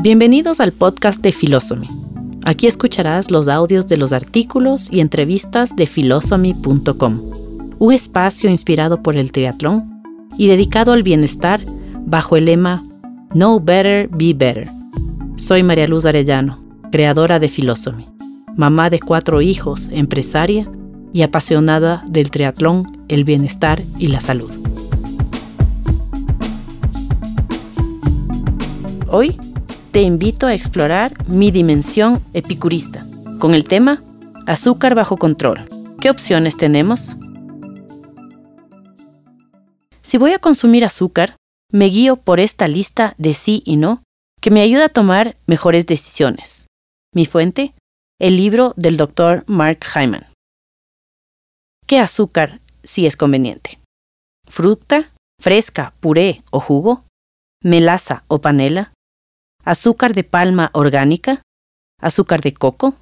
Bienvenidos al podcast de Philosophy. Aquí escucharás los audios de los artículos y entrevistas de philosophy.com, un espacio inspirado por el triatlón y dedicado al bienestar bajo el lema Know Better, Be Better. Soy María Luz Arellano, creadora de Philosophy, mamá de cuatro hijos, empresaria y apasionada del triatlón, el bienestar y la salud. Hoy te invito a explorar mi dimensión epicurista con el tema Azúcar bajo control. ¿Qué opciones tenemos? Si voy a consumir azúcar, me guío por esta lista de sí y no que me ayuda a tomar mejores decisiones. Mi fuente, el libro del Dr. Mark Hyman. ¿Qué azúcar sí es conveniente? ¿Fruta, fresca, puré o jugo? ¿Melaza o panela? Azúcar de palma orgánica, azúcar de coco,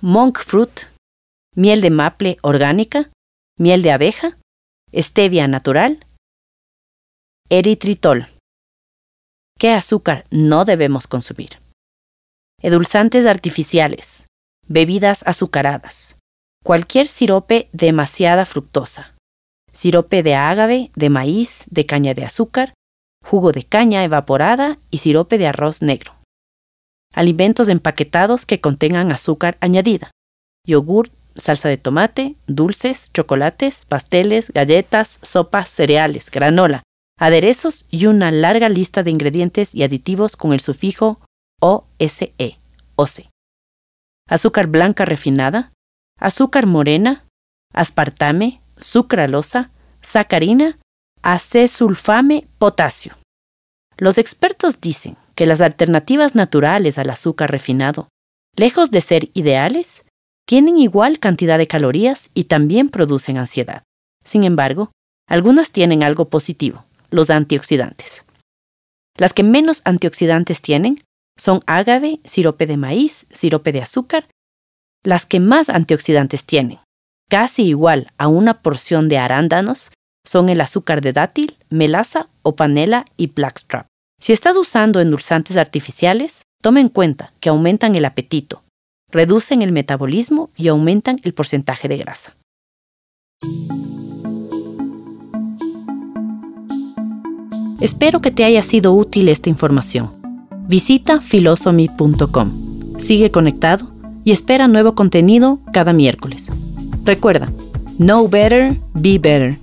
monk fruit, miel de maple orgánica, miel de abeja, stevia natural, eritritol. ¿Qué azúcar no debemos consumir? Edulzantes artificiales, bebidas azucaradas, cualquier sirope demasiada fructosa, sirope de ágave, de maíz, de caña de azúcar, jugo de caña evaporada y sirope de arroz negro. Alimentos empaquetados que contengan azúcar añadida. Yogur, salsa de tomate, dulces, chocolates, pasteles, galletas, sopas, cereales, granola, aderezos y una larga lista de ingredientes y aditivos con el sufijo OSE, OSE. Azúcar blanca refinada, azúcar morena, aspartame, sucralosa, sacarina acesulfame potasio. Los expertos dicen que las alternativas naturales al azúcar refinado, lejos de ser ideales, tienen igual cantidad de calorías y también producen ansiedad. Sin embargo, algunas tienen algo positivo, los antioxidantes. Las que menos antioxidantes tienen son ágave, sirope de maíz, sirope de azúcar. Las que más antioxidantes tienen, casi igual a una porción de arándanos, son el azúcar de dátil, melaza o panela y blackstrap. Si estás usando endulzantes artificiales, toma en cuenta que aumentan el apetito, reducen el metabolismo y aumentan el porcentaje de grasa. Espero que te haya sido útil esta información. Visita philosophy.com. Sigue conectado y espera nuevo contenido cada miércoles. Recuerda, know better, be better